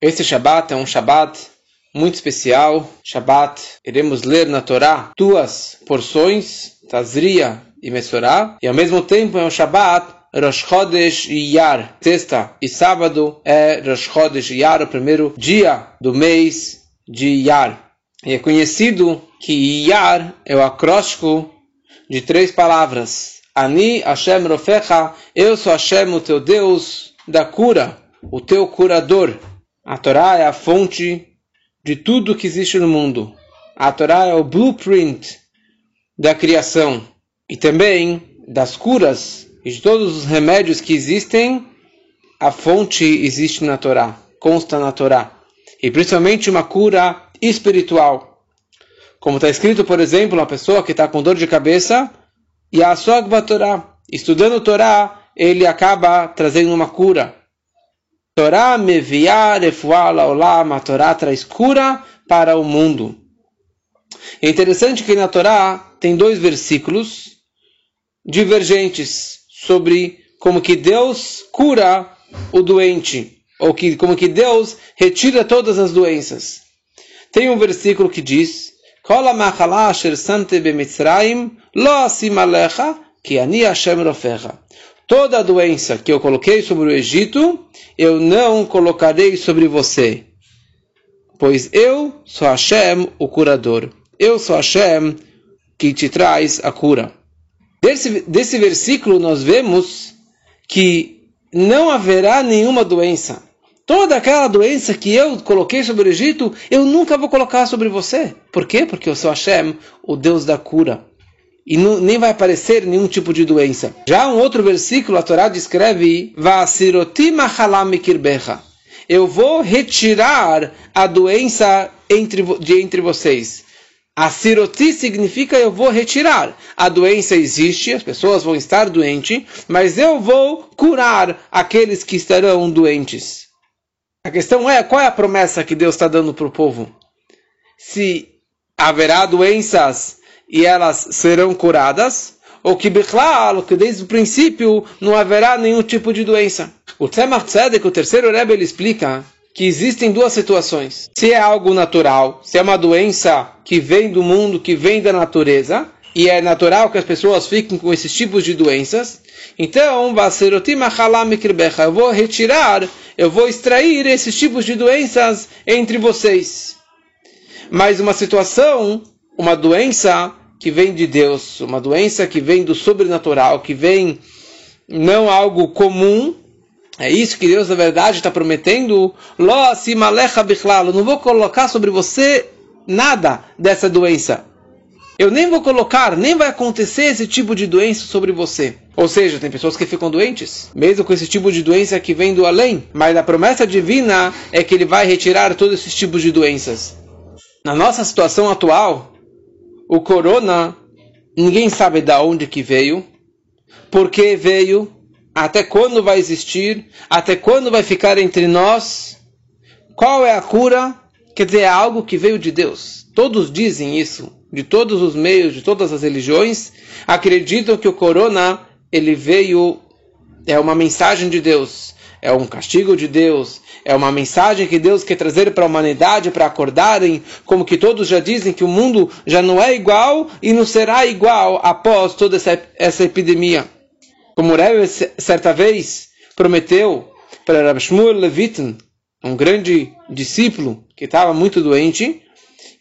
Esse Shabat é um Shabat muito especial. Shabat, iremos ler na Torá duas porções, Tazria e Mesorá, e ao mesmo tempo é um Shabat Rosh Chodesh Iyar, sexta e sábado é Rosh Chodesh Iyar, o primeiro dia do mês de Iyar. E é conhecido que Iyar é o acróstico de três palavras. Ani Hashem Rofecha, eu sou Hashem, o teu Deus da cura, o teu curador. A Torá é a fonte de tudo que existe no mundo. A Torá é o blueprint da criação e também das curas e de todos os remédios que existem. A fonte existe na Torá, consta na Torá. E principalmente uma cura espiritual. Como está escrito, por exemplo, uma pessoa que está com dor de cabeça e a Torá, estudando Torá, ele acaba trazendo uma cura. Torá meviá refuala olam, a Torá traz cura para o mundo. É interessante que na Torá tem dois versículos divergentes sobre como que Deus cura o doente, ou que, como que Deus retira todas as doenças. Tem um versículo que diz asher sante lo asim ani Hashem rofecha. Toda a doença que eu coloquei sobre o Egito, eu não colocarei sobre você. Pois eu sou Hashem, o curador. Eu sou Hashem que te traz a cura. Desse, desse versículo nós vemos que não haverá nenhuma doença Toda aquela doença que eu coloquei sobre o Egito, eu nunca vou colocar sobre você. Por quê? Porque eu sou Hashem, o Deus da cura. E não, nem vai aparecer nenhum tipo de doença. Já um outro versículo, a Torá descreve: Eu vou retirar a doença entre, de entre vocês. A siroti significa eu vou retirar. A doença existe, as pessoas vão estar doentes, mas eu vou curar aqueles que estarão doentes. A questão é qual é a promessa que Deus está dando para o povo? Se haverá doenças e elas serão curadas, ou que Bichlal, que desde o princípio não haverá nenhum tipo de doença. O Tzemach Tzedek, o terceiro Rebbe, ele explica que existem duas situações. Se é algo natural, se é uma doença que vem do mundo, que vem da natureza, e é natural que as pessoas fiquem com esses tipos de doenças, então, eu vou retirar, eu vou extrair esses tipos de doenças entre vocês. Mas uma situação, uma doença que vem de Deus, uma doença que vem do sobrenatural, que vem não algo comum, é isso que Deus, na verdade, está prometendo. Eu não vou colocar sobre você nada dessa doença. Eu nem vou colocar, nem vai acontecer esse tipo de doença sobre você. Ou seja, tem pessoas que ficam doentes, mesmo com esse tipo de doença que vem do além. Mas a promessa divina é que ele vai retirar todos esses tipos de doenças. Na nossa situação atual, o corona, ninguém sabe de onde que veio, por que veio, até quando vai existir, até quando vai ficar entre nós, qual é a cura, quer dizer, é algo que veio de Deus. Todos dizem isso de todos os meios, de todas as religiões, acreditam que o corona ele veio é uma mensagem de Deus, é um castigo de Deus, é uma mensagem que Deus quer trazer para a humanidade para acordarem, como que todos já dizem que o mundo já não é igual e não será igual após toda essa, essa epidemia. Como Rebbe certa vez prometeu para Rabbi Shmuel Levitin, um grande discípulo que estava muito doente,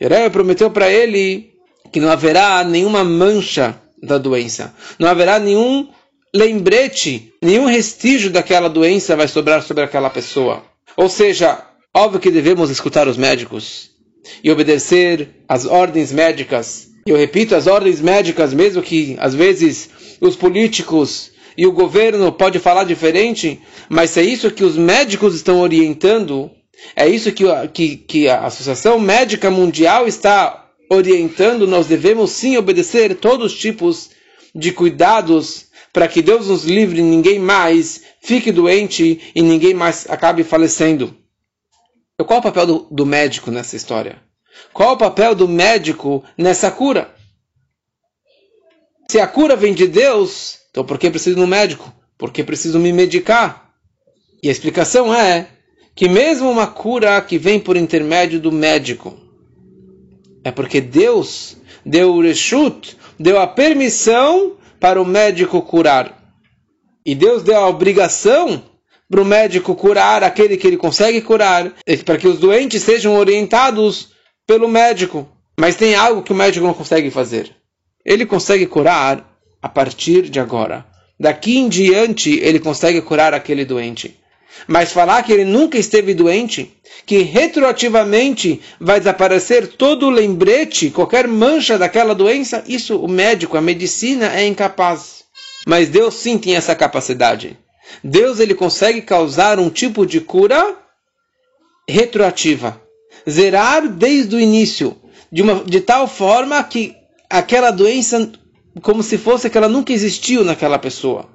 Rebbe prometeu para ele que não haverá nenhuma mancha da doença, não haverá nenhum lembrete, nenhum restígio daquela doença vai sobrar sobre aquela pessoa. Ou seja, óbvio que devemos escutar os médicos e obedecer às ordens médicas. Eu repito, as ordens médicas, mesmo que às vezes os políticos e o governo pode falar diferente, mas é isso que os médicos estão orientando, é isso que, que, que a Associação Médica Mundial está orientando, nós devemos sim obedecer todos os tipos de cuidados para que Deus nos livre ninguém mais fique doente e ninguém mais acabe falecendo. Então, qual é o papel do, do médico nessa história? Qual é o papel do médico nessa cura? Se a cura vem de Deus, então por que preciso de um médico? Porque preciso me medicar. E a explicação é que mesmo uma cura que vem por intermédio do médico, é porque Deus deu o reshut, deu a permissão para o médico curar. E Deus deu a obrigação para o médico curar aquele que ele consegue curar, para que os doentes sejam orientados pelo médico. Mas tem algo que o médico não consegue fazer. Ele consegue curar a partir de agora. Daqui em diante, ele consegue curar aquele doente. Mas falar que ele nunca esteve doente, que retroativamente vai desaparecer todo o lembrete, qualquer mancha daquela doença, isso o médico, a medicina é incapaz. Mas Deus sim tem essa capacidade. Deus ele consegue causar um tipo de cura retroativa, zerar desde o início, de, uma, de tal forma que aquela doença, como se fosse que ela nunca existiu naquela pessoa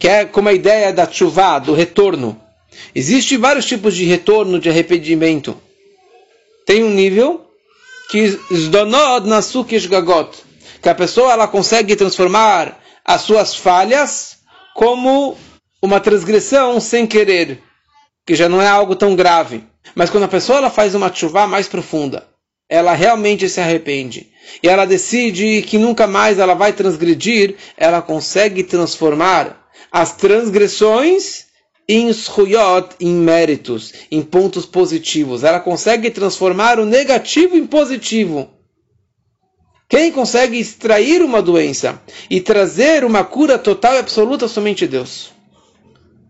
que é como a ideia da chuva, do retorno. Existem vários tipos de retorno, de arrependimento. Tem um nível que zdonod que a pessoa ela consegue transformar as suas falhas como uma transgressão sem querer, que já não é algo tão grave. Mas quando a pessoa ela faz uma chuva mais profunda, ela realmente se arrepende e ela decide que nunca mais ela vai transgredir, ela consegue transformar as transgressões em shuyot, em méritos, em pontos positivos. Ela consegue transformar o negativo em positivo. Quem consegue extrair uma doença e trazer uma cura total e absoluta somente Deus.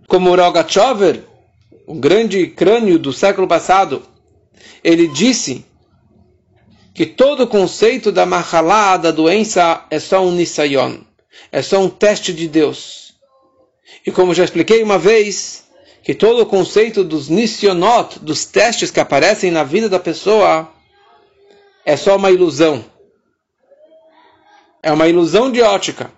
Como Rogachover, o grande crânio do século passado, ele disse que todo o conceito da mahalá, da doença, é só um nisayon, é só um teste de Deus. E como já expliquei uma vez, que todo o conceito dos nissionot, dos testes que aparecem na vida da pessoa, é só uma ilusão. É uma ilusão de ótica.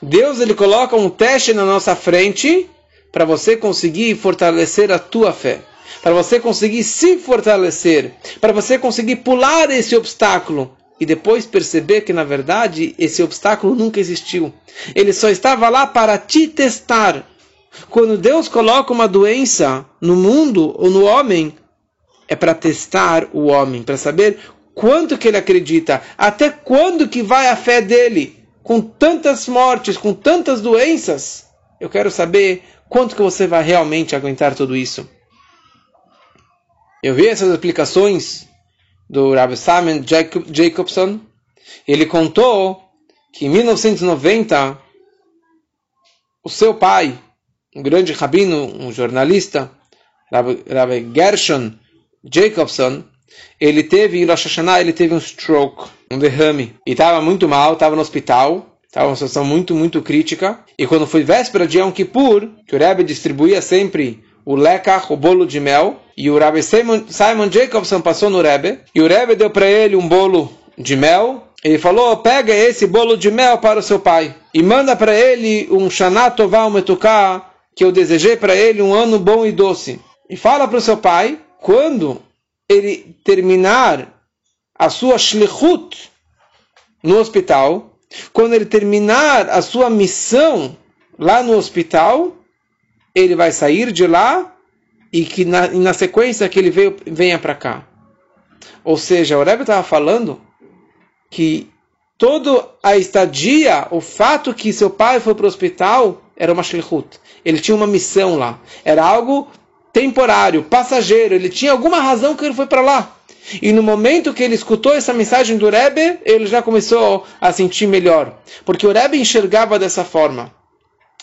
Deus ele coloca um teste na nossa frente para você conseguir fortalecer a tua fé, para você conseguir se fortalecer, para você conseguir pular esse obstáculo e depois perceber que na verdade esse obstáculo nunca existiu. Ele só estava lá para te testar. Quando Deus coloca uma doença no mundo ou no homem, é para testar o homem, para saber quanto que ele acredita, até quando que vai a fé dele, com tantas mortes, com tantas doenças. Eu quero saber quanto que você vai realmente aguentar tudo isso. Eu vi essas explicações do Rabbi Simon Jacobson, ele contou que em 1990 o seu pai, um grande rabino, um jornalista, Rabbi, Gershon Jacobson, ele teve em Rosh Hashanah, ele teve um stroke, um derrame, e estava muito mal, estava no hospital, estava uma situação muito, muito crítica, e quando foi véspera de Yom Kippur, que o Rebbe distribuía sempre o lekach, o bolo de mel, e o Rabbi Simon, Simon Jacobson passou no Rebbe, e o Rebbe deu para ele um bolo de mel, ele falou, pega esse bolo de mel para o seu pai, e manda para ele um Shana Tová Metuká, que eu desejei para ele um ano bom e doce. E fala para o seu pai, quando ele terminar a sua shlichut no hospital, quando ele terminar a sua missão lá no hospital, ele vai sair de lá e que na, na sequência que ele veio, venha para cá. Ou seja, o Rebbe estava falando que toda a estadia, o fato que seu pai foi para o hospital, era uma shlichut. Ele tinha uma missão lá. Era algo temporário, passageiro. Ele tinha alguma razão que ele foi para lá. E no momento que ele escutou essa mensagem do Rebbe, ele já começou a sentir melhor. Porque o Rebbe enxergava dessa forma.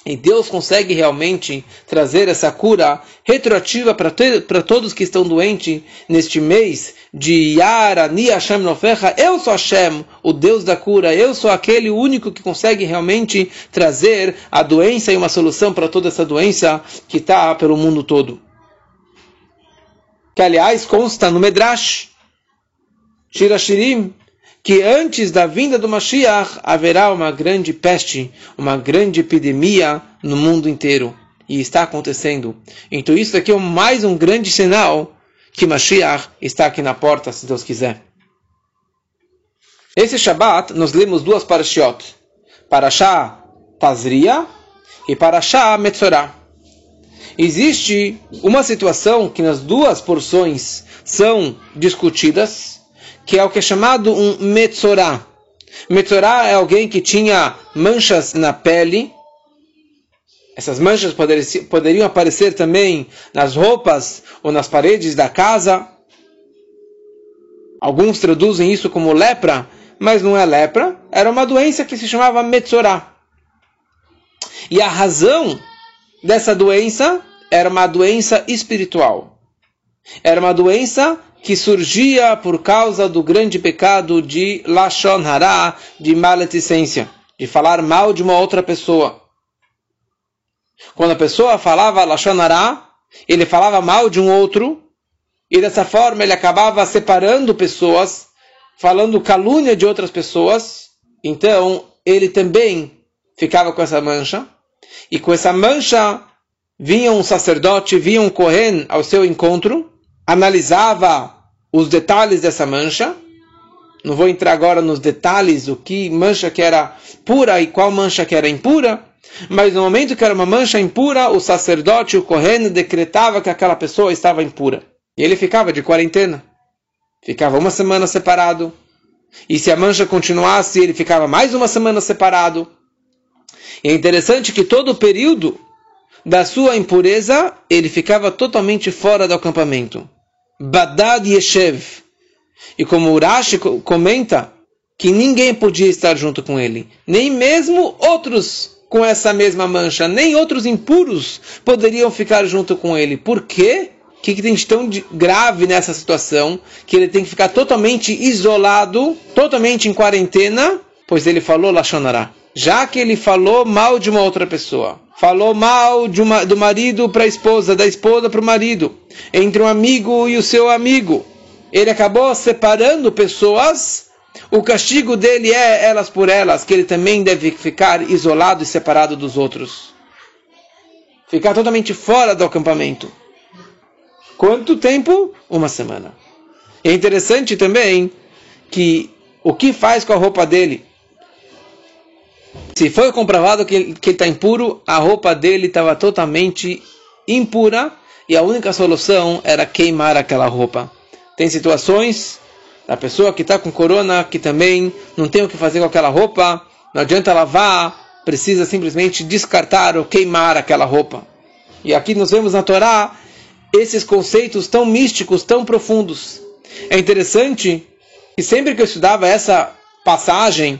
E Deus consegue realmente trazer essa cura retroativa para todos que estão doentes neste mês de Yara, Ni Hashem Nofecha. Eu sou Hashem, o Deus da cura. Eu sou aquele único que consegue realmente trazer a doença e uma solução para toda essa doença que está pelo mundo todo. Que aliás consta no Medrash, Shirashirim, que antes da vinda do Mashiach haverá uma grande peste, uma grande epidemia no mundo inteiro. E está acontecendo. Então isso aqui é mais um grande sinal que Mashiach está aqui na porta, se Deus quiser. Esse Shabat nós lemos duas parashiot. Parashá Tazria e Parashá Metzorah. Existe uma situação que nas duas porções são discutidas, que é o que é chamado um metzorá. Metzorá é alguém que tinha manchas na pele. Essas manchas poderiam aparecer também nas roupas ou nas paredes da casa. Alguns traduzem isso como lepra, mas não é lepra. Era uma doença que se chamava metzorá. E a razão dessa doença era uma doença espiritual. Era uma doença que surgia por causa do grande pecado de Lashon Hara, de maledicência, de falar mal de uma outra pessoa. Quando a pessoa falava Lashon Hara, ele falava mal de um outro, e dessa forma ele acabava separando pessoas, falando calúnia de outras pessoas, então ele também ficava com essa mancha, e com essa mancha vinha um sacerdote, vinha um Kohen ao seu encontro, analisava os detalhes dessa mancha. Não vou entrar agora nos detalhes, o que mancha que era pura e qual mancha que era impura. Mas no momento que era uma mancha impura, o sacerdote, o Kohen, decretava que aquela pessoa estava impura. E ele ficava de quarentena. Ficava uma semana separado. E se a mancha continuasse, ele ficava mais uma semana separado. E é interessante que todo o período da sua impureza, ele ficava totalmente fora do acampamento. Badad Yeshev. E como Urashi comenta, que ninguém podia estar junto com ele, nem mesmo outros com essa mesma mancha, nem outros impuros poderiam ficar junto com ele. Por quê? O que, que tem de tão grave nessa situação? Que ele tem que ficar totalmente isolado, totalmente em quarentena, pois ele falou Lashonará. Já que ele falou mal de uma outra pessoa falou mal uma, do marido para a esposa, da esposa para o marido, entre um amigo e o seu amigo. Ele acabou separando pessoas. O castigo dele é elas por elas, que ele também deve ficar isolado e separado dos outros. Ficar totalmente fora do acampamento. Quanto tempo? Uma semana. É interessante também que o que faz com a roupa dele? Se foi comprovado que ele está impuro, a roupa dele estava totalmente impura e a única solução era queimar aquela roupa. Tem situações da pessoa que está com corona que também não tem o que fazer com aquela roupa, não adianta lavar, precisa simplesmente descartar ou queimar aquela roupa. E aqui nós vemos na Torá esses conceitos tão místicos, tão profundos. É interessante que sempre que eu estudava essa passagem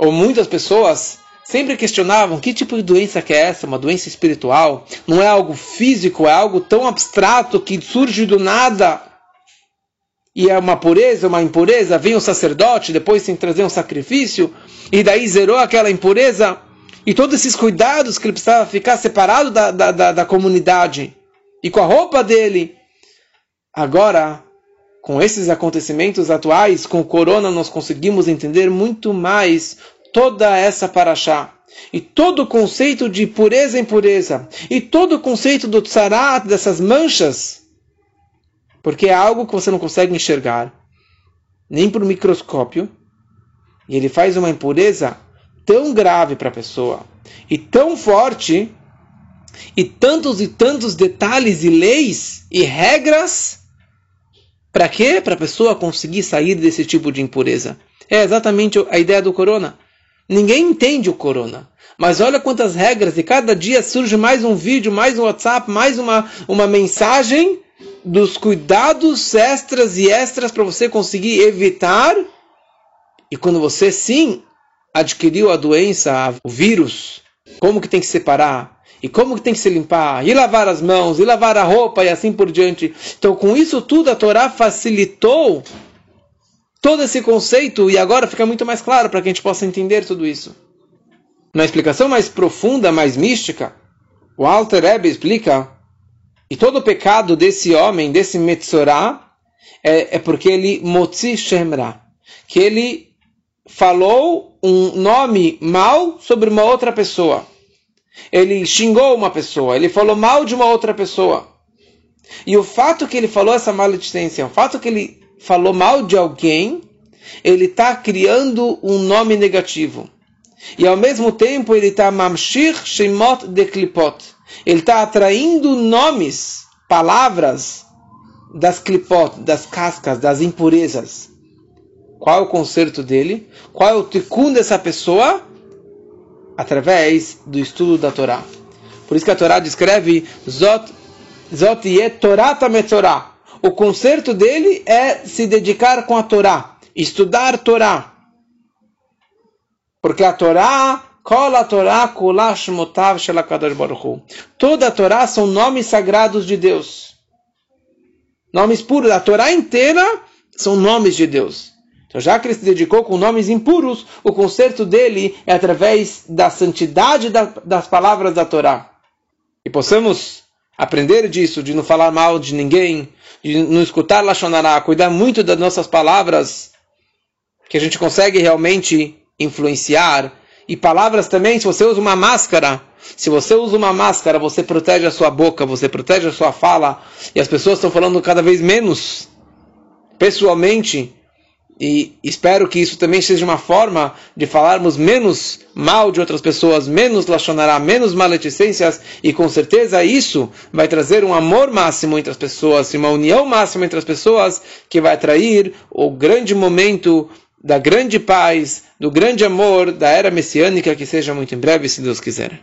ou muitas pessoas sempre questionavam que tipo de doença que é essa, uma doença espiritual, não é algo físico, é algo tão abstrato que surge do nada e é uma pureza, uma impureza, vem o sacerdote, depois tem que trazer um sacrifício, e daí zerou aquela impureza, e todos esses cuidados que ele precisava ficar separado da, da, da, da comunidade, e com a roupa dele. Agora, com esses acontecimentos atuais, com o corona, nós conseguimos entender muito mais toda essa paraxá. E todo o conceito de pureza e impureza. E todo o conceito do tsarat, dessas manchas. Porque é algo que você não consegue enxergar. Nem por microscópio. E ele faz uma impureza tão grave para a pessoa. E tão forte. E tantos e tantos detalhes e leis e regras para quê? Para a pessoa conseguir sair desse tipo de impureza. É exatamente a ideia do corona. Ninguém entende o corona. Mas olha quantas regras, e cada dia surge mais um vídeo, mais um WhatsApp, mais uma, uma mensagem dos cuidados extras e extras para você conseguir evitar. E quando você sim adquiriu a doença, o vírus, como que tem que separar? E como que tem que se limpar, e lavar as mãos, e lavar a roupa, e assim por diante. Então, com isso tudo, a Torá facilitou todo esse conceito, e agora fica muito mais claro para que a gente possa entender tudo isso. Na explicação mais profunda, mais mística, o Alter Rebbe explica e todo o pecado desse homem, desse Metzorah, é, é porque ele motzi shemra, que ele falou um nome mal sobre uma outra pessoa ele xingou uma pessoa, ele falou mal de uma outra pessoa. E o fato que ele falou essa maledicência, o fato que ele falou mal de alguém, ele está criando um nome negativo. E ao mesmo tempo ele está mamshir shemot de klipot. Ele está atraindo nomes, palavras das clipot, das cascas, das impurezas. Qual é o conserto dele? Qual é o tikkun dessa pessoa? Através do estudo da Torá. Por isso que a Torá descreve Zot, Zot ye Torah Torá. O conserto dele é se dedicar com a Torá, estudar Torá. Porque a Torá Toda a Torá são nomes sagrados de Deus. Nomes puros. A Torá inteira são nomes de Deus. Então, já que ele se dedicou com nomes impuros, o conserto dele é através da santidade das palavras da Torá. E possamos aprender disso, de não falar mal de ninguém, de não escutar Lachonará, cuidar muito das nossas palavras, que a gente consegue realmente influenciar e palavras também, se você usa uma máscara, se você usa uma máscara, você protege a sua boca, você protege a sua fala, e as pessoas estão falando cada vez menos pessoalmente, e espero que isso também seja uma forma de falarmos menos mal de outras pessoas, menos lachonará, menos maledicências, e com certeza isso vai trazer um amor máximo entre as pessoas, uma união máxima entre as pessoas, que vai atrair o grande momento da grande paz, do grande amor da era messiânica que seja muito em breve, se Deus quiser.